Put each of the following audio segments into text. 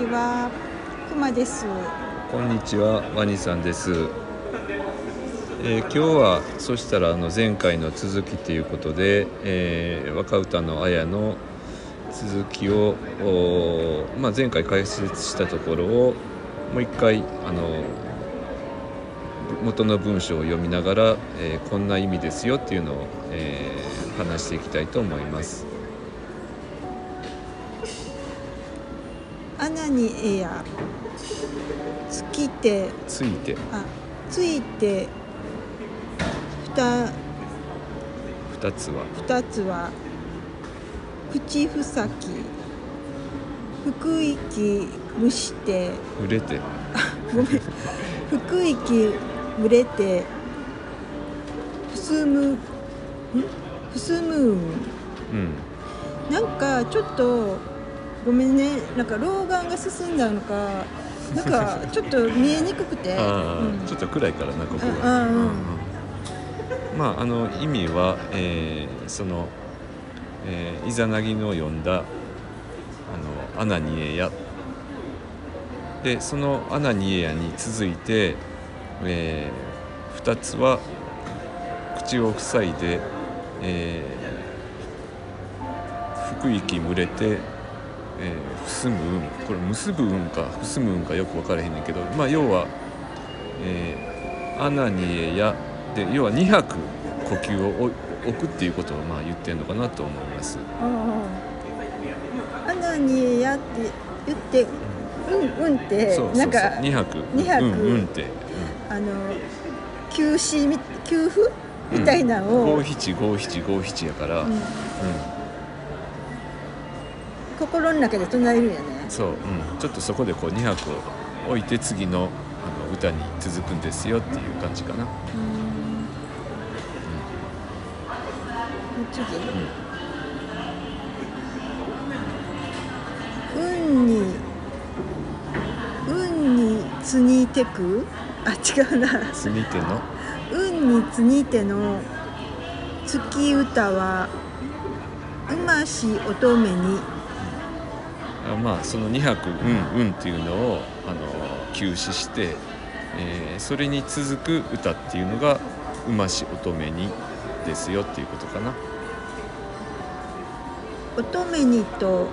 ちは、くまです。こんにちは、ワニさんです。えー今日はそしたらあの前回の続きということで、えー若歌のあやの続きを、まあ、前回解説したところをもう一回あの元の文章を読みながら、えーこんな意味ですよっていうのを、えー話していきたいと思います。穴にえや。つきて、ついてあ、ついて。ふた、二つは？二つは。口ふさき。腹息蒸して。触れてごめん。腹息蒸れて。ふすむ。ん？ふすむん。うんなんかちょっとごめんね。なんか老眼が進んだのかなんかちょっと見えにくくて、うん。ちょっと暗いからなここうんが。うん。うんまああの意味は、えーその、えーイザナギの読んだあの「アナニエヤ」でその「アナニエヤ」に続いて、え2つは口を塞いで、えー腹息蒸れて、えー、ふすむ運。これ結ぶ運か。ふすむ運かよく分からへんねんけど。まあ要は、えーアナニエヤで要は2拍呼吸を置置くっていうことをまあ言ってるのかなと思います。ああ穴にやって言ってうんうんってなんか2拍二拍うんうんって、あの休止み休符うん、みたいなのを、五七五七五七やから、うん。うん心の中で唱えるんやね。そう、うん、ちょっとそこでこう2拍を置いて次のあの歌に続くんですよっていう感じかな。うん。次、運に運につにてくあ違うな次手の運につにての月歌はうまし乙女にあまあその2拍「うんうん」っていうのをあの休止して、えーそれに続く歌っていうのが「うまし乙女に」ですよっていうことかな。乙女にと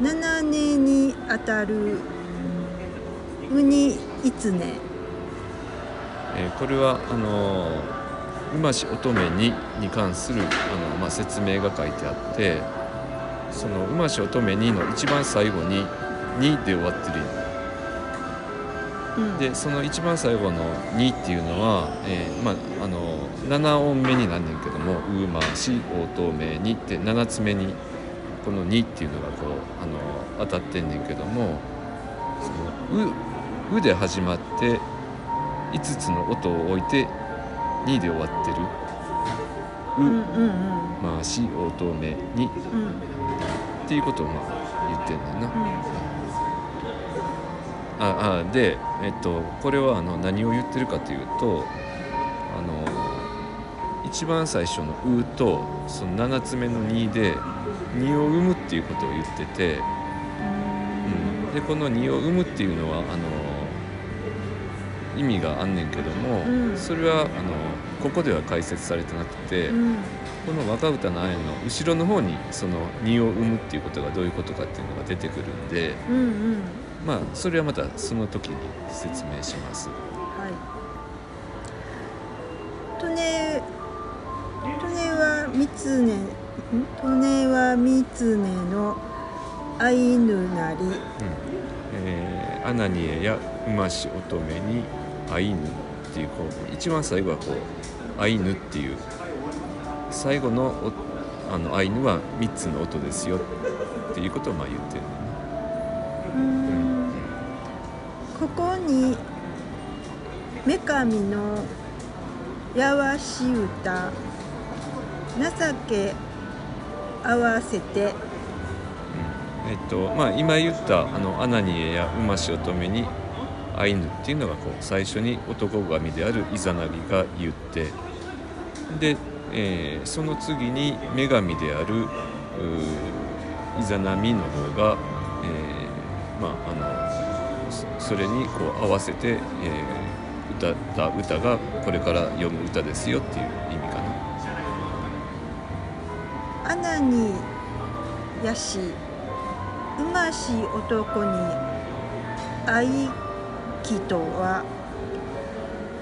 七年にあたるうにいつねえーこれはあの「うまし乙女に」に関するあの、まあ、説明が書いてあってその「うまし乙女に」の一番最後に「に」で終わってるようん。でその一番最後の「に」っていうのは、えーまあ、あの7音目になんねんけども「うまし乙女に」って7つ目にこの「に」っていうのがこうあの当たってんねんけどもそのう「う」で始まって5つの音を置いて「に」で終わってる「う」うんうんうん。まあし乙女に」うんっていうことをまあ言ってんねんな。うん。ああで、えっと、これはあの何を言ってるかというとあの一番最初の「う」とその7つ目の「に」で「に」を生むっていうことを言ってて、うん、でこの「に」を生むっていうのはあの意味があんねんけども、うん。それはあのここでは解説されてなくて、うんこの若歌のあやの後ろの方にその「に」を生むっていうことがどういうことかっていうのが出てくるんで。うんうんまあそれはまたその時に説明します。はい。利根利根は三つね、ん？利根は三つねのアイヌなり、うんえーアナニエやウマシ乙女にアイヌっていうこう一番最後はこうアイヌっていう最後のあのアイヌは3つの音ですよっていうことをまあ言ってるうーんここに女神のやわし歌情け合わせてえっとまあ今言ったあのアナニエやウマシ乙女にアイヌっていうのがこう最初に男神であるイザナギが言ってで、えーその次に女神であるイザナミの方が、えーまああのそれにこう合わせて、えー歌った歌がこれから読む歌ですよっていう意味かな。穴にやしうまし男に愛きとは、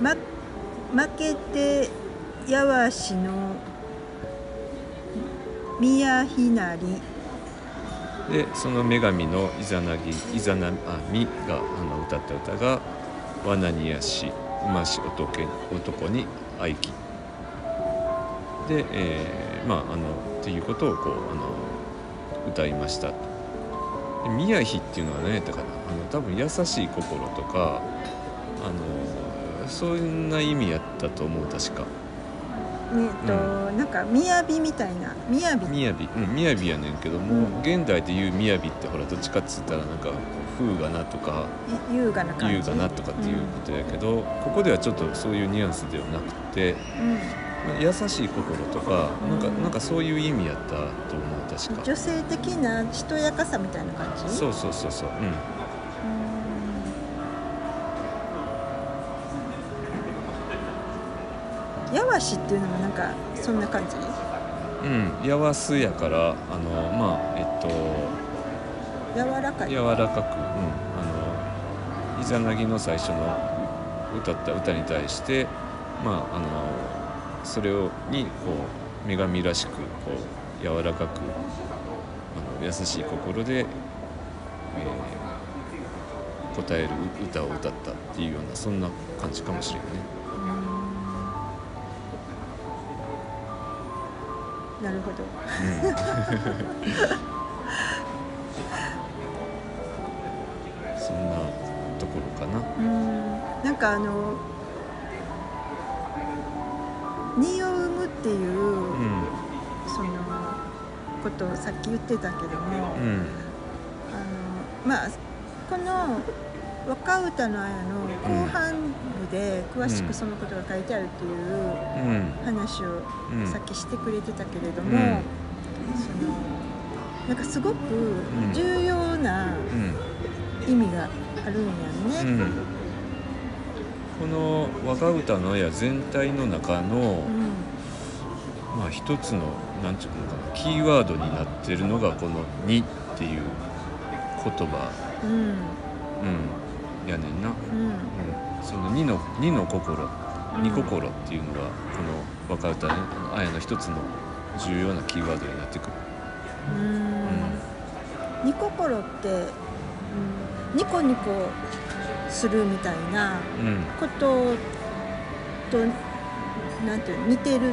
ま、負けてやわしの宮ひなり。でその女神のイザナギイザナミがあの歌った歌が「罠にやしうまし男男に愛き」で、えーまああのっていうことをこうあの歌いました。で宮妃っていうのは何やったかな。あの多分優しい心とかあのそんな意味やったと思う確か。ねえっと、なんか雅みたいな雅。雅。うん雅やねんけども、うん。現代で言う雅ってほらどっちかっつったらなんか風雅なとか。優雅な感じ。優雅なとかっていうことやけど、ここではちょっとそういうニュアンスではなくて、うん。まあ優しい心とか、なんかなんかそういう意味やったと思う確か。女性的なしとやかさみたいな感じ？そうそうそうそう。うん。やわしっていうのもなんかそんな感じ？うん、やわすやからあのまあえっと柔らかい柔らかく、うん、あのイザナギの最初の歌った歌に対してまああのそれをにこう女神らしくこう柔らかくあの優しい心で、えー答える歌を歌ったっていうようなそんな感じかもしれんね。なるほど。そんなところかな。うん。なんかあの「荷を生む」っていう、うんそのことをさっき言ってたけども、うん。あのまあこの「若歌の綾」の後半部で詳しくそのことが書いてあるっていううん。話をうんさっきしてくれてたけれども、うん。そのなんかすごく重要なうん。意味があるんやね。うん、この若歌の綾全体の中の、うん。まあ一つのなんちゅうのかなキーワードになってるのがこの「に」っていう言葉、うん。うん、やねんな、うん。うん、その「に」の「に」の心「に心」っていうのがこの若歌の綾の一つの重要なキーワードになってくる。うん。ニココロって、うん、ニコニコするみたいなうん。こととなんていうの似てる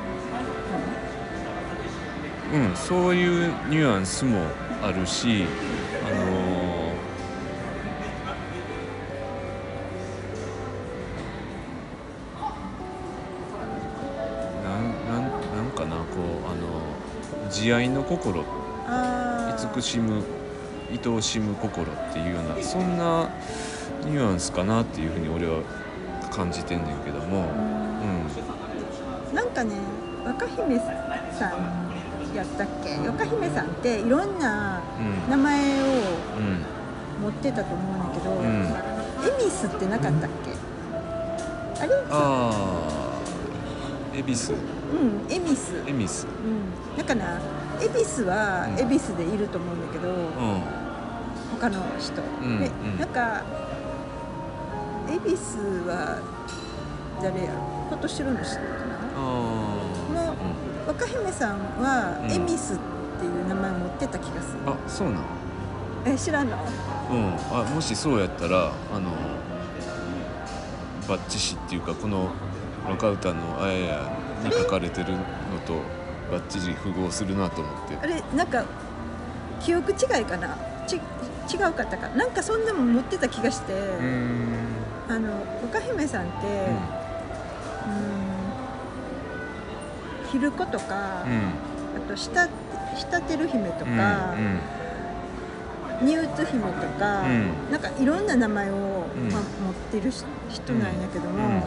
うん、そういうニュアンスもあるし、慈愛の心。慈しむ愛おしむ心っていうようなそんなニュアンスかなっていうふうに俺は感じてんねんけども、うん、なんかね若姫さんやったっけ？若姫さんっていろんなうん。名前をうん。持ってたと思うんだけど、うん。エミスってなかったっけ？あれ？ああ恵比寿うんエミス恵比寿。うん、だから恵比寿はうん。恵比寿でいると思うんだけど、うん。他の人、うんでうん。なんか恵比寿は誰やろ？今年の知ってるかな？あもう若姫さんはうん。エミスっていう名前持ってた気がする、あそうなんえ知らんの？うん。あもしそうやったらあのバッチシっていうかこの若歌のあややに書かれてるのとバッチリ符合するなと思って。あれなんか記憶違いかな？ち違うかったかな？んかそんなもん持ってた気がして、あの若姫さんって、うん、昼子とか、うん。あと下下てる姫とうんか、ニューツ姫とか、うん。なんかいろんな名前を、んまあ、持ってるし人なんやけども、うん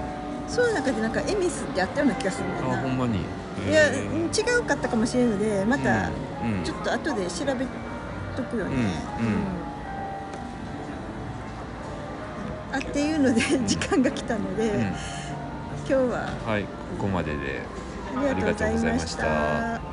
その中でなんかエミスってあったような気がするんだよな。うんあほんまに。いや、へー。うん違うかったかもしれんのでまたうんうん。ちょっと後で調べとくよね。うんうん。あっていうので時間が来たので、うん。今日は。はいここまでで。ありがとうございました。